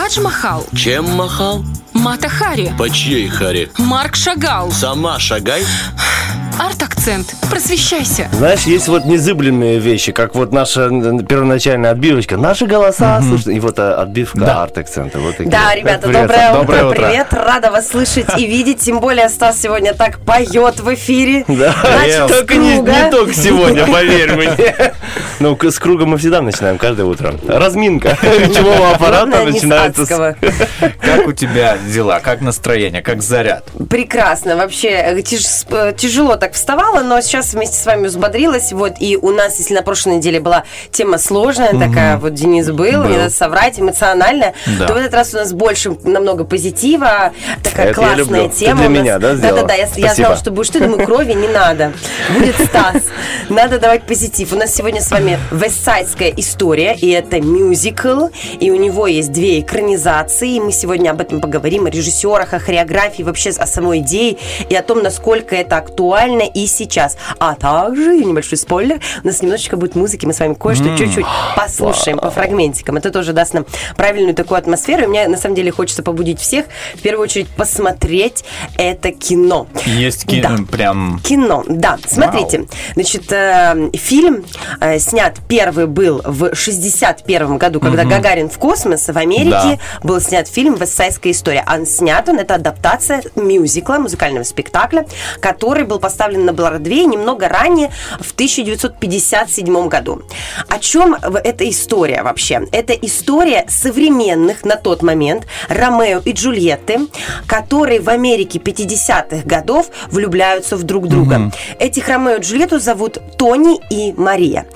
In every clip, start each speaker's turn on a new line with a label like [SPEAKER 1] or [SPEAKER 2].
[SPEAKER 1] Тадж Махал,
[SPEAKER 2] Чем махал?
[SPEAKER 1] Мата Хари,
[SPEAKER 2] По чьей харе?
[SPEAKER 1] Марк Шагал.
[SPEAKER 2] Сама шагай.
[SPEAKER 1] Арт-акцент. Просвещайся.
[SPEAKER 3] Знаешь, есть вот незыбленные вещи, как вот наша первоначальная отбивочка. Наши голоса, слушай, и вот а, отбивка арт-акцента. Вот такие.
[SPEAKER 4] Да, ребята,
[SPEAKER 3] Привет,
[SPEAKER 4] доброе,
[SPEAKER 3] доброе
[SPEAKER 4] утро, привет, рада вас слышать и видеть, тем более Стас сегодня так поет в эфире.
[SPEAKER 3] Да,
[SPEAKER 4] Начал
[SPEAKER 3] только не, не только сегодня, поверь мне. Ну, с круга мы всегда начинаем каждое утро. Разминка речевого аппарата начинается с...
[SPEAKER 5] Как у тебя дела? Как настроение? Как заряд?
[SPEAKER 4] Прекрасно, вообще э, тяж- э, тяжело так вставала, но сейчас вместе с вами взбодрилась, вот, и у нас, если на прошлой неделе была тема сложная такая, вот Денис был, не надо соврать, эмоциональная,
[SPEAKER 5] Да.
[SPEAKER 4] то в этот раз у нас больше намного позитива, такая
[SPEAKER 3] Это я
[SPEAKER 4] классная
[SPEAKER 3] люблю. Ты
[SPEAKER 4] тема.
[SPEAKER 3] для
[SPEAKER 4] нас.
[SPEAKER 3] меня, да, сделала?
[SPEAKER 4] Да-да-да, я, я
[SPEAKER 3] Спасибо.
[SPEAKER 4] знала, что будешь ты, думаю, крови не надо. Будет Стас. Надо давать позитив. У нас сегодня с вами вестсайдская история, и это мюзикл, и у него есть две экранизации, и мы сегодня об этом поговорим, о режиссерах, о хореографии, вообще о самой идее, и о том, насколько это актуально и сейчас. А также, небольшой спойлер, у нас немножечко будет музыки, мы с вами кое-что чуть-чуть послушаем по фрагментикам. Это тоже даст нам правильную такую атмосферу, и мне на самом деле хочется побудить всех, в первую очередь, посмотреть это кино.
[SPEAKER 5] Есть ки-
[SPEAKER 4] Да.
[SPEAKER 5] прям...
[SPEAKER 4] Кино, да. Смотрите, значит, э, фильм э, снят первый был в 61 году, когда Гагарин в космос в Америке
[SPEAKER 5] Да.
[SPEAKER 4] был снят фильм «Вестсайдская история». А снят он, это адаптация мюзикла, музыкального спектакля, который был поставлен на Бродвее немного ранее, в 1957 году. О чем эта история вообще? Это история современных на тот момент Ромео и Джульетты, которые в Америке 50-х годов влюбляются в друг друга. Этих Ромео и Джульетту зовут Тони и Мария.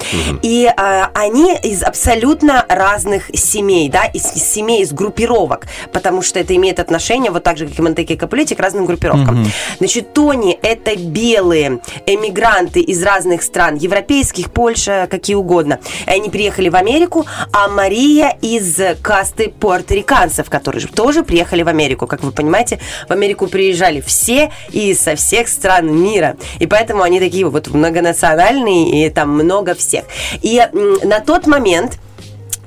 [SPEAKER 4] И а, они из абсолютно разных семей, да, из семей, из группировок, потому что это имеет отношение, вот так же, как и Монтеки и Капулетти, к разным группировкам. Значит, Тони – это белые эмигранты из разных стран, европейских, Польша, какие угодно. Они приехали в Америку, а Мария из касты пуэрториканцев, которые же тоже приехали в Америку. Как вы понимаете, в Америку приезжали все и со всех стран мира. И поэтому они такие вот многонациональные, и там много всех. И на тот момент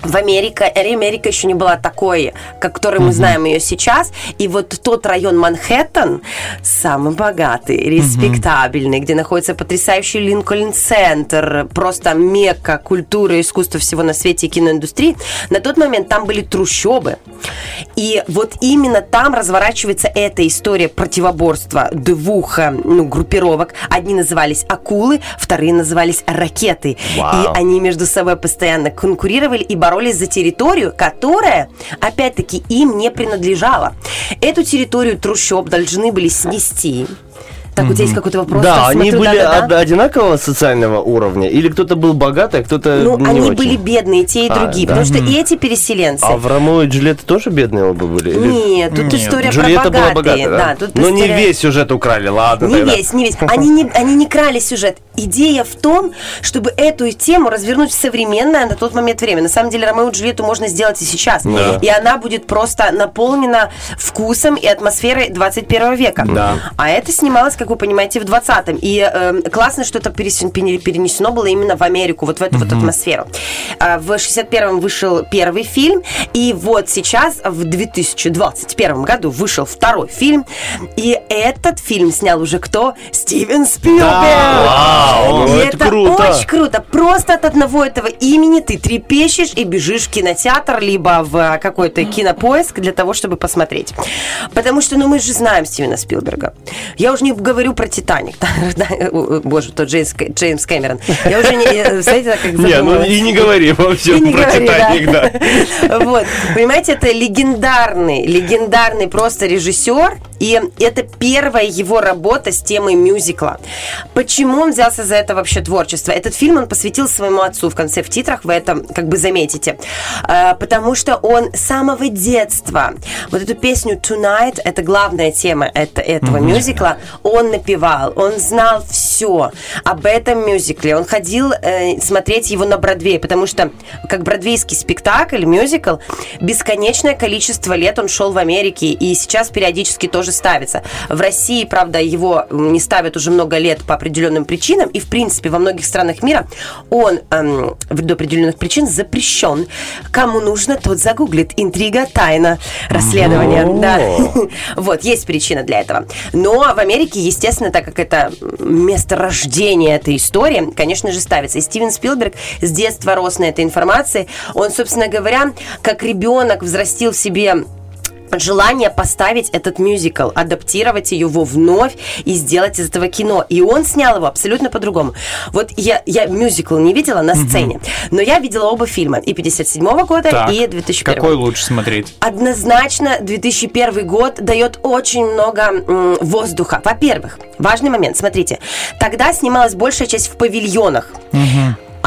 [SPEAKER 4] в Америке, Америка еще не была такой, как которой мы знаем ее сейчас. И вот тот район Манхэттен самый богатый, респектабельный, где находится потрясающий Линкольн-центр, просто мекка культуры, искусства всего на свете и киноиндустрии. На тот момент там были трущобы. И вот именно там разворачивается эта история противоборства двух э, ну, группировок. Одни назывались акулы, вторые назывались ракеты.
[SPEAKER 3] Вау.
[SPEAKER 4] И они между собой постоянно конкурировали и боролись за территорию, которая, опять-таки, им не принадлежала. Эту территорию трущоб должны были снести. Так, у тебя есть какой-то вопрос?
[SPEAKER 3] Да, они
[SPEAKER 4] смотрю,
[SPEAKER 3] были
[SPEAKER 4] да-да-да.
[SPEAKER 3] од- одинакового социального уровня? Или кто-то был богатый, а кто-то
[SPEAKER 4] Ну,
[SPEAKER 3] не
[SPEAKER 4] они
[SPEAKER 3] очень?
[SPEAKER 4] были бедные, те и
[SPEAKER 3] А,
[SPEAKER 4] другие,
[SPEAKER 3] да.
[SPEAKER 4] потому что и эти переселенцы.
[SPEAKER 3] А в Ромео и Джульетта тоже бедные оба были? Или-
[SPEAKER 4] Нет, тут
[SPEAKER 5] Нет,
[SPEAKER 4] история
[SPEAKER 3] Джульетта
[SPEAKER 4] про
[SPEAKER 3] была
[SPEAKER 4] богатые.
[SPEAKER 3] богатая, да?
[SPEAKER 4] тут
[SPEAKER 3] Но не
[SPEAKER 4] история-
[SPEAKER 3] весь сюжет украли, ладно
[SPEAKER 4] Не
[SPEAKER 3] тогда.
[SPEAKER 4] весь, не весь. Они не, они не крали сюжет. Идея в том, чтобы эту тему развернуть в современное на тот момент время. На самом деле, Ромео и Джульетту можно сделать и сейчас.
[SPEAKER 3] Да.
[SPEAKER 4] И она будет просто наполнена вкусом и атмосферой 21 века.
[SPEAKER 3] Да.
[SPEAKER 4] А это снималось, как вы понимаете, в 20-м. И э, классно, что это перенесено было именно в Америку, вот в эту вот атмосферу. А, В 61-м вышел первый фильм, и вот сейчас, в 2021 году, вышел второй фильм. И этот фильм снял уже кто? Стивен Спилберг!
[SPEAKER 3] Вау,
[SPEAKER 4] И это,
[SPEAKER 3] это круто.
[SPEAKER 4] очень круто. Просто от одного этого имени ты трепещешь и бежишь в кинотеатр, либо в какой-то кинопоиск для того, чтобы посмотреть. Потому что, ну, мы же знаем Стивена Спилберга. Я уже не говорю про «Титаник». Боже, тот Джеймс, Джеймс Кэмерон. Я уже не... э, Знаете, так как
[SPEAKER 3] Не, ну и не говори вообще про
[SPEAKER 4] говори,
[SPEAKER 3] Титаник, да.
[SPEAKER 4] Вот. Понимаете, это легендарный, легендарный просто режиссер, и это первая его работа с темой мюзикла. Почему он взялся за это вообще творчество? Этот фильм он посвятил своему отцу в конце в титрах, вы это как бы заметите. А, Потому что он с самого детства, вот эту песню Tonight, это главная тема это, этого мюзикла, он напевал, он знал всю все об этом мюзикле. Он ходил э, смотреть его на Бродвее, потому что как бродвейский спектакль, мюзикл, бесконечное количество лет он шел в Америке и сейчас периодически тоже ставится. В России, правда, его не ставят уже много лет по определенным причинам, и в принципе во многих странах мира он эм, ввиду определенных причин запрещен. Кому нужно, тот загуглит. Интрига, тайна, расследование. Да. Вот, есть причина для этого. Но в Америке, естественно, так как это место рождения этой истории, конечно же, ставится. И Стивен Спилберг с детства рос на этой информации. Он, собственно говоря, как ребенок взрастил в себе желание поставить этот мюзикл, адаптировать его вновь и сделать из этого кино. И он снял его абсолютно по-другому. Вот я, я мюзикл не видела на сцене, но я видела оба фильма. И 57 года,
[SPEAKER 5] Так,
[SPEAKER 4] и 2001.
[SPEAKER 5] Какой лучше смотреть?
[SPEAKER 4] Однозначно 2001 год дает очень много воздуха. Во-первых, важный момент, смотрите, тогда снималась большая часть в павильонах.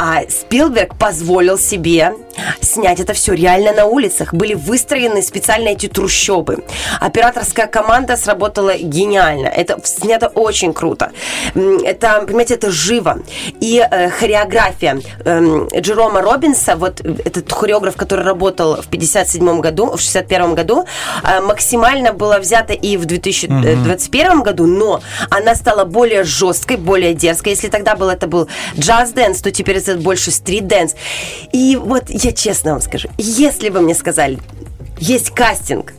[SPEAKER 4] А Спилберг позволил себе снять это все реально на улицах. Были выстроены специально эти трущобы. Операторская команда сработала гениально. Это снято очень круто. Это, понимаете, это живо. И э, хореография эм, Джерома Роббинса, вот этот хореограф, который работал в 57 году, в 61 году, э, максимально была взята и в 2021 году, но она стала более жесткой, более дерзкой. Если тогда был это был jazz dance, то теперь это больше street dance. И вот я честно вам скажу, если бы мне сказали, есть кастинг,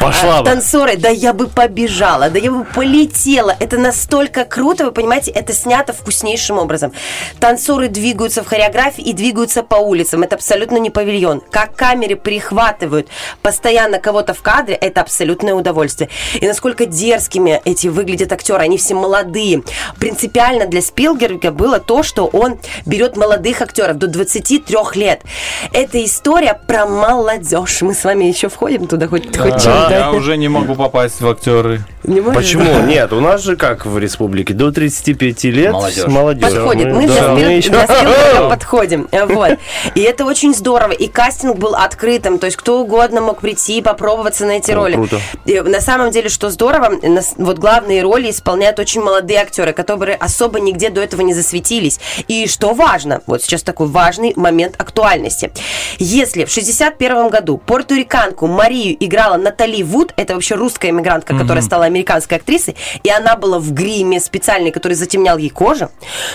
[SPEAKER 3] Пошла
[SPEAKER 4] а. Танцоры, да я бы побежала, да я бы полетела. Это настолько круто, вы понимаете, это снято вкуснейшим образом. Танцоры двигаются в хореографии и двигаются по улицам. Это абсолютно не павильон. Как камеры прихватывают постоянно кого-то в кадре, это абсолютное удовольствие. И насколько дерзкими эти выглядят актеры, они все молодые. Принципиально для Спилберга было то, что он берет молодых актеров до 23 лет. Это история про молодежь. Мы с вами еще входим туда хоть, хоть чуть, да?
[SPEAKER 5] Я уже не могу попасть в актеры.
[SPEAKER 4] Не?
[SPEAKER 3] Почему? Нет, у нас же как в республике, до 35 лет
[SPEAKER 5] Молодежь.
[SPEAKER 3] молодежь.
[SPEAKER 4] Подходит. Мы
[SPEAKER 3] да,
[SPEAKER 4] для,
[SPEAKER 3] мы еще-
[SPEAKER 4] для Спилберга подходим. Э, Вот. И это очень здорово. И кастинг был открытым. То есть кто угодно мог прийти и попробоваться на эти
[SPEAKER 3] О,
[SPEAKER 4] роли.
[SPEAKER 3] круто.
[SPEAKER 4] И на самом деле, что здорово, вот главные роли исполняют очень молодые актеры, которые особо нигде до этого не засветились. И что важно, вот сейчас такой важный момент актуальности. Если в 61 году портуриканку Марию играла Натали Вуд, это вообще русская иммигрантка, которая стала американской актрисой, и она была в гриме специальный, который затемнял ей кожу,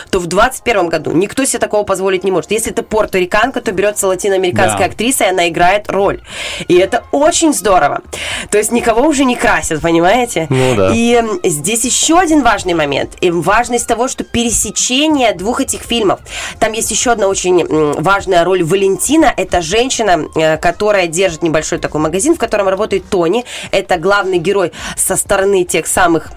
[SPEAKER 4] то в 21 году никто себе такого позволить не может. Если это порториканка, то берется латиноамериканская
[SPEAKER 5] Да.
[SPEAKER 4] актриса, и она играет роль. И это очень здорово. То есть никого уже не красят, понимаете?
[SPEAKER 3] Ну да.
[SPEAKER 4] И здесь еще один важный момент. И важность того, что пересечение двух этих фильмов. Там есть еще одна очень важная роль Валентина. Это женщина, э, которая держит небольшой такой магазин, в котором работает Тони. Это главный герой со стороны тех самых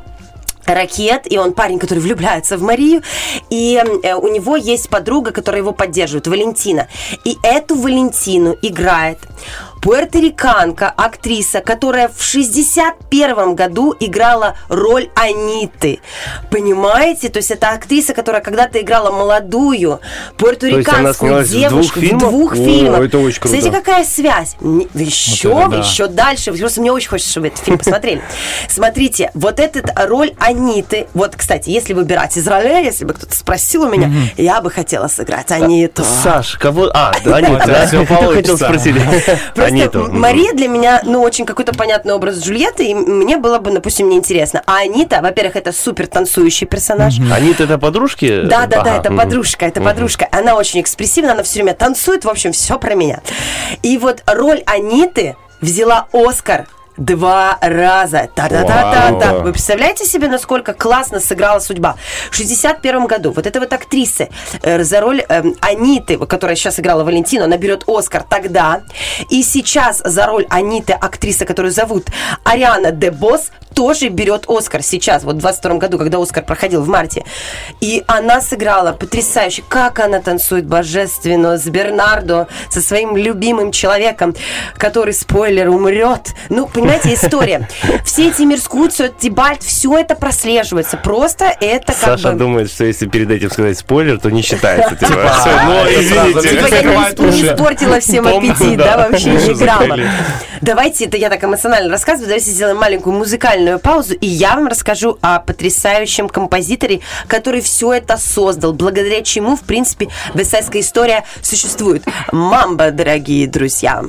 [SPEAKER 4] ракет, и он парень, который влюбляется в Марию, и э, у него есть подруга, которая его поддерживает, Валентина. И эту Валентину играет пуэрториканка, актриса, которая в 61 году играла роль Аниты. Понимаете? То есть это актриса, которая когда-то играла молодую пуэрториканскую
[SPEAKER 3] снялась в двух
[SPEAKER 4] девушку
[SPEAKER 3] фильмах?
[SPEAKER 4] двух
[SPEAKER 3] О,
[SPEAKER 4] фильмах.
[SPEAKER 3] это очень круто.
[SPEAKER 4] Смотрите, какая связь. Еще,
[SPEAKER 5] Вот это да.
[SPEAKER 4] еще дальше. Просто мне очень хочется, чтобы этот фильм посмотрели. Смотрите, вот эта роль Аниты. Вот, кстати, если выбирать из ролей, если бы кто-то спросил у меня, я бы хотела сыграть Аниту.
[SPEAKER 3] Саш, кого... А, да, Аниту, да? Ты хотел спросить.
[SPEAKER 4] Просто
[SPEAKER 3] Аниту.
[SPEAKER 4] Мария для меня, ну, очень какой-то понятный образ Джульетты, и мне было бы, допустим, неинтересно. А Анита, во-первых, это супер танцующий персонаж.
[SPEAKER 3] Анита это подружки?
[SPEAKER 4] Да, да, да, это подружка, это подружка. Она очень экспрессивна, она все время танцует, в общем, все про меня. И вот роль Аниты взяла Оскар два раза. Та-та-та-та-та.
[SPEAKER 3] Вау.
[SPEAKER 4] Вы представляете себе, насколько классно сыграла судьба? В 61 году вот эта вот актриса э, за роль эм, Аниты, которая сейчас играла Валентину, она берет Оскар тогда. И сейчас за роль Аниты, актриса, которую зовут Ариана де Босс, тоже берет Оскар сейчас, вот в 22 году, когда Оскар проходил в марте. И она сыграла потрясающе. Как она танцует божественно с Бернардо, со своим любимым человеком, который, спойлер, умрет. Ну, понимаете, понимаете, история. Все эти Мирскуцию, Тибальт, все это прослеживается. Просто это как
[SPEAKER 3] Саша
[SPEAKER 4] бы...
[SPEAKER 3] думает, что если перед этим сказать спойлер, то не считается. Типа,
[SPEAKER 5] Типа,
[SPEAKER 3] ну, извините.
[SPEAKER 4] Типа я не, испортила всем аппетит,
[SPEAKER 3] да.
[SPEAKER 4] вообще не грамма. Давайте, это я так эмоционально рассказываю, давайте сделаем маленькую музыкальную паузу, и я вам расскажу о потрясающем композиторе, который все это создал, благодаря чему, в принципе, весайская история существует. Мамба, дорогие друзья.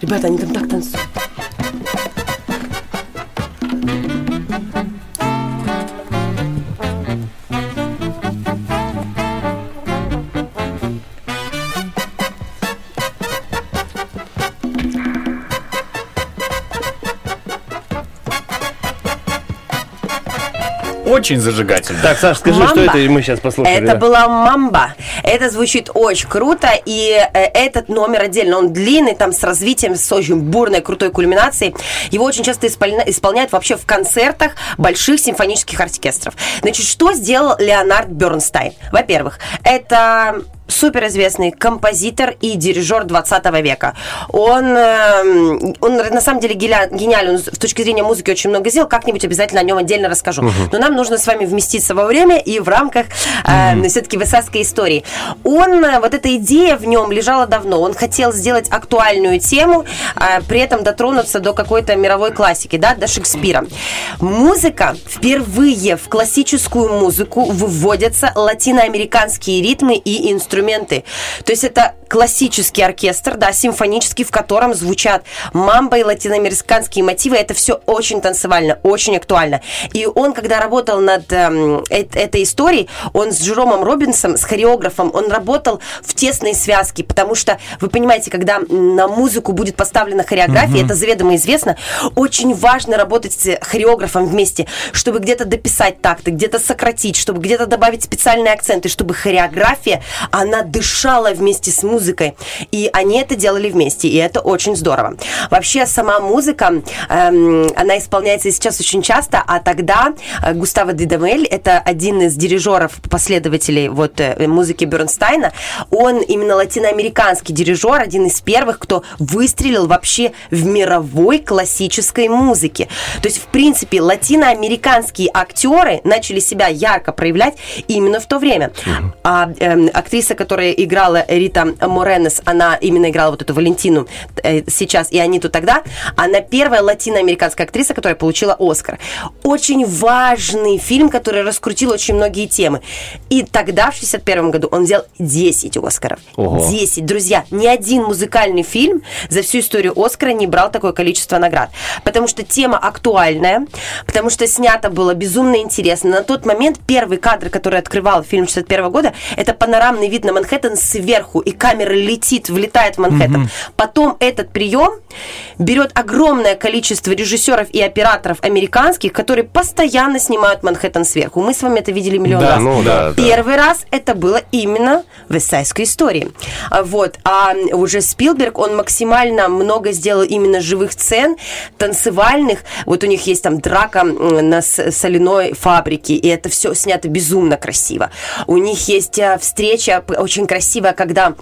[SPEAKER 4] Ребята, они там так танцуют.
[SPEAKER 5] Очень зажигательно.
[SPEAKER 3] Так, Саш, скажи, что
[SPEAKER 4] Мамба.
[SPEAKER 3] это и мы сейчас послушали.
[SPEAKER 4] Это
[SPEAKER 3] да.
[SPEAKER 4] была мамба. Это звучит очень круто, и э, этот номер отдельно, он длинный, там с развитием, с очень бурной, крутой кульминацией. Его очень часто исполня- исполняют вообще в концертах больших симфонических оркестров. Значит, что сделал Леонард Бернстайн? Во-первых, это суперизвестный композитор и дирижер 20 века. Он, эм, он на самом деле гениален, он с точки зрения музыки очень много сделал, как-нибудь обязательно о нем отдельно расскажу. Но нам нужно с вами вместиться во время и в рамках э, все-таки высадской истории. Он, э, вот эта идея в нем лежала давно, он хотел сделать актуальную тему, э, при этом дотронуться до какой-то мировой классики, да, до Шекспира. Музыка, впервые в классическую музыку выводятся латиноамериканские ритмы и инструменты. То есть это классический оркестр, да, симфонический, в котором звучат мамба и латиноамериканские мотивы. Это все очень танцевально, очень актуально. И он, когда работал над э- этой историей, он с Джеромом Робинсом, с хореографом, он работал в тесной связке, потому что, вы понимаете, когда на музыку будет поставлена хореография, это заведомо известно, очень важно работать с хореографом вместе, чтобы где-то дописать такты, где-то сократить, чтобы где-то добавить специальные акценты, чтобы хореография, она дышала вместе с музыкой. И они это делали вместе, и это очень здорово. Вообще, сама музыка, эм, она исполняется сейчас очень часто, а тогда э, Густаво Дидамель, это один из дирижеров, последователей вот э, музыки Бернстайна, он именно латиноамериканский дирижер, один из первых, кто выстрелил вообще в мировой классической музыке. То есть, в принципе, латиноамериканские актеры начали себя ярко проявлять именно в то время. А эм, актриса, которая играла Рита Моренес, она именно играла вот эту Валентину э, сейчас и Аниту тогда, она первая латиноамериканская актриса, которая получила Оскар. Очень важный фильм, который раскрутил очень многие темы. И тогда, в 61 году, он взял 10 Оскаров.
[SPEAKER 3] Ого.
[SPEAKER 4] 10. Друзья, ни один музыкальный фильм за всю историю Оскара не брал такое количество наград. Потому что тема актуальная, потому что снято было безумно интересно. На тот момент первый кадр, который открывал фильм 61 года, это панорамный вид на Манхэттен сверху, и камера летит, влетает в Манхэттен. Потом этот прием берет огромное количество режиссеров и операторов американских, которые постоянно снимают Манхэттен сверху. Мы с вами это видели миллион
[SPEAKER 5] Да,
[SPEAKER 4] раз.
[SPEAKER 3] ну да, да.
[SPEAKER 4] Первый раз это было именно в Вестсайдской истории. А, Вот. А уже Спилберг, он максимально много сделал именно живых сцен, танцевальных. Вот у них есть там драка на соляной фабрике, и это все снято безумно красиво. У них есть а, встреча очень красивая, когда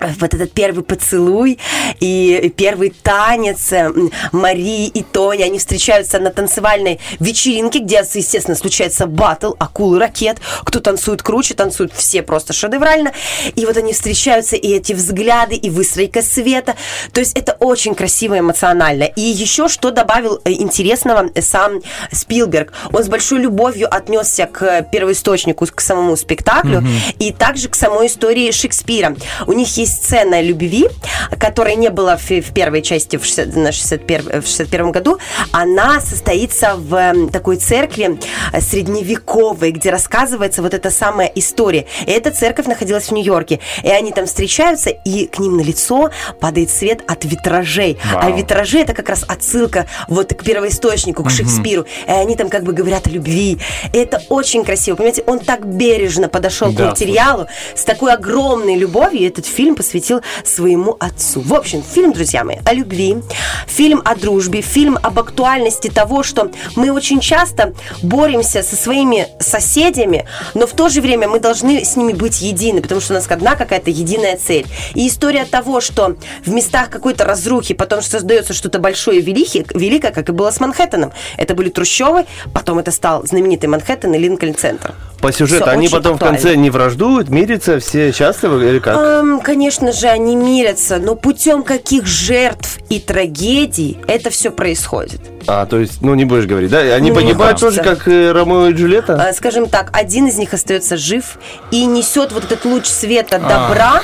[SPEAKER 4] вот этот первый поцелуй и первый танец э, Марии и Тони, они встречаются на танцевальной вечеринке, где, естественно, случается батл, акулы, ракет, кто танцует круче, танцуют все просто шедеврально, и вот они встречаются, и эти взгляды, и выстройка света, то есть это очень красиво, эмоционально. И еще что добавил э, интересного э, сам Спилберг, он с большой любовью отнесся к первоисточнику, к самому спектаклю, и также к самой истории Шекспира. У них есть сцена любви, которой не было в, в первой части в, 60 на 61, в 61 году. Она состоится в эм, такой церкви э, средневековой, где рассказывается вот эта самая история. И эта церковь находилась в Нью-Йорке. И они там встречаются, и к ним на лицо падает свет от витражей. А
[SPEAKER 5] Вау.
[SPEAKER 4] витражи это как раз отсылка вот к первоисточнику, к Шекспиру. И они там как бы говорят о любви. И это очень красиво. Понимаете, он так бережно подошел
[SPEAKER 5] Да,
[SPEAKER 4] к материалу с такой огромной любовью. И этот фильм фильм посвятил своему отцу. В общем, фильм, друзья мои, о любви, фильм о дружбе, фильм об актуальности того, что мы очень часто боремся со своими соседями, но в то же время мы должны с ними быть едины, потому что у нас одна какая-то единая цель. И история того, что в местах какой-то разрухи потом создается что-то большое и великое, как и было с Манхэттеном. Это были трущобы, потом это стал знаменитый Манхэттен и Линкольн-центр.
[SPEAKER 3] По сюжету
[SPEAKER 4] Всё
[SPEAKER 3] они потом
[SPEAKER 4] актуально.
[SPEAKER 3] в конце не враждуют, мирятся, все счастливы или как?
[SPEAKER 4] Эм, конечно же, они мирятся, но путем каких жертв и трагедий это все происходит.
[SPEAKER 3] А, то есть, ну не будешь говорить, да? Они
[SPEAKER 4] Ну,
[SPEAKER 3] погибают тоже, как э, Ромео и Джульетта?
[SPEAKER 4] Э, Скажем так, один из них остается жив и несет вот этот луч света добра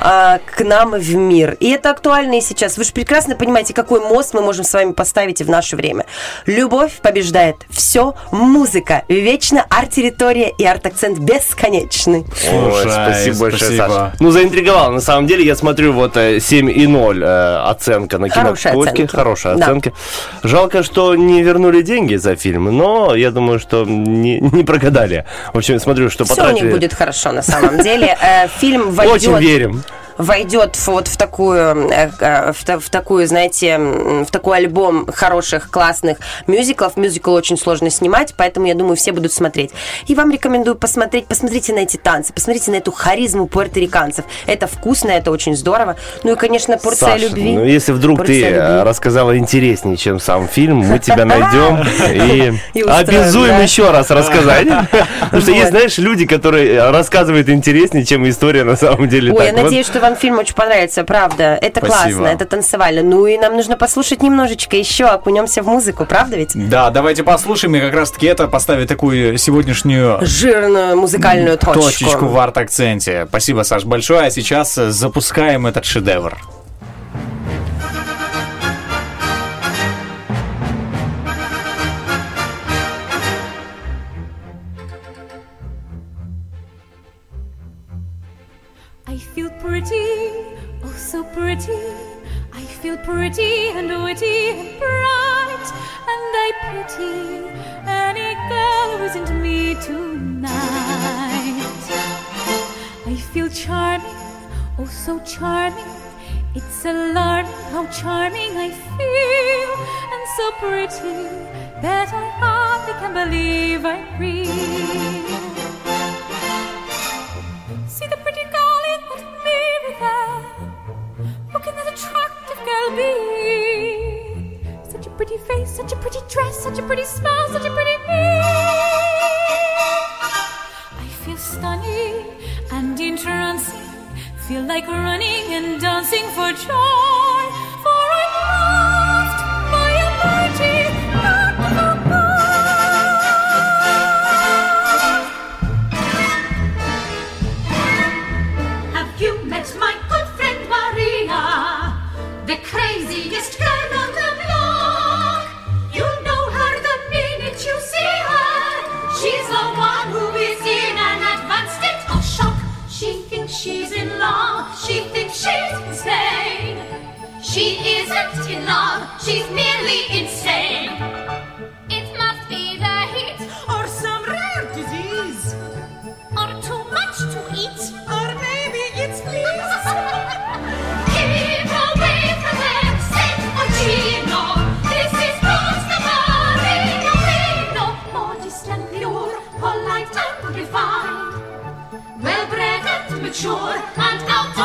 [SPEAKER 4] э, к нам в мир. И это актуально и сейчас. Вы же прекрасно понимаете, какой мост мы можем с вами поставить и в наше время. Любовь побеждает все, музыка вечно, арт-территория и арт-акцент бесконечный.
[SPEAKER 3] Ой,
[SPEAKER 5] Слушай,
[SPEAKER 3] спасибо большое. Саша. Ну, заинтриговал. На самом деле, я смотрю, вот э, 7,0 э, оценка на
[SPEAKER 4] Хорошая
[SPEAKER 3] кинопоиске.
[SPEAKER 4] оценка.
[SPEAKER 3] Хорошая
[SPEAKER 4] Да.
[SPEAKER 3] оценка. Жалко, что не вернули деньги за фильм, но я думаю, что не, не прогадали. В общем, смотрю, что
[SPEAKER 4] Все у
[SPEAKER 3] потратили.
[SPEAKER 4] них будет хорошо на самом деле. Э, Фильм войдет...
[SPEAKER 3] Очень верим.
[SPEAKER 4] Войдет в- вот в такую, э, э, в, в такую, знаете, в такой альбом хороших, классных мюзиклов. Мюзикл очень сложно снимать, поэтому, я думаю, все будут смотреть. И вам рекомендую посмотреть, посмотрите на эти танцы, посмотрите на эту харизму пуэрториканцев. Это вкусно, это очень здорово. Ну и, конечно, порция
[SPEAKER 3] Саша,
[SPEAKER 4] любви.
[SPEAKER 3] ну если вдруг ты
[SPEAKER 4] Порция
[SPEAKER 3] э,
[SPEAKER 4] любви.
[SPEAKER 3] рассказала интереснее, чем сам фильм, мы тебя найдем и обязуем еще раз рассказать. Потому что есть, знаешь, люди, которые рассказывают интереснее, чем история на самом деле.
[SPEAKER 4] Ой, я надеюсь, что вам фильм очень понравится, правда. Это
[SPEAKER 5] Спасибо.
[SPEAKER 4] классно, это танцевально. Ну и нам нужно послушать немножечко еще, окунемся в музыку, правда ведь?
[SPEAKER 5] Да, давайте послушаем, и как раз-таки это поставит такую сегодняшнюю
[SPEAKER 4] Жирную музыкальную точку.
[SPEAKER 5] точечку в арт-акценте. Спасибо, Саш, большое. А сейчас запускаем этот шедевр.
[SPEAKER 6] Pretty and witty and bright, and I pity any girl who isn't me tonight. I feel charming, oh so charming. It's alarming how charming I feel, and so pretty that I hardly can believe I'm real. Such a pretty smile, such a pretty me. I feel stunning and entrancing. Feel like running and dancing for joy. For I'm loved by a mighty, boy.
[SPEAKER 7] Have you met my good friend Maria? The craziest girl on the isn't in love. She's merely insane. It must be the heat or some rare disease or too much to eat, or maybe it's fleas. Keep away from them. Gino. This is not the Marino Rino. Modest and pure, polite and refined, well bred and mature, and out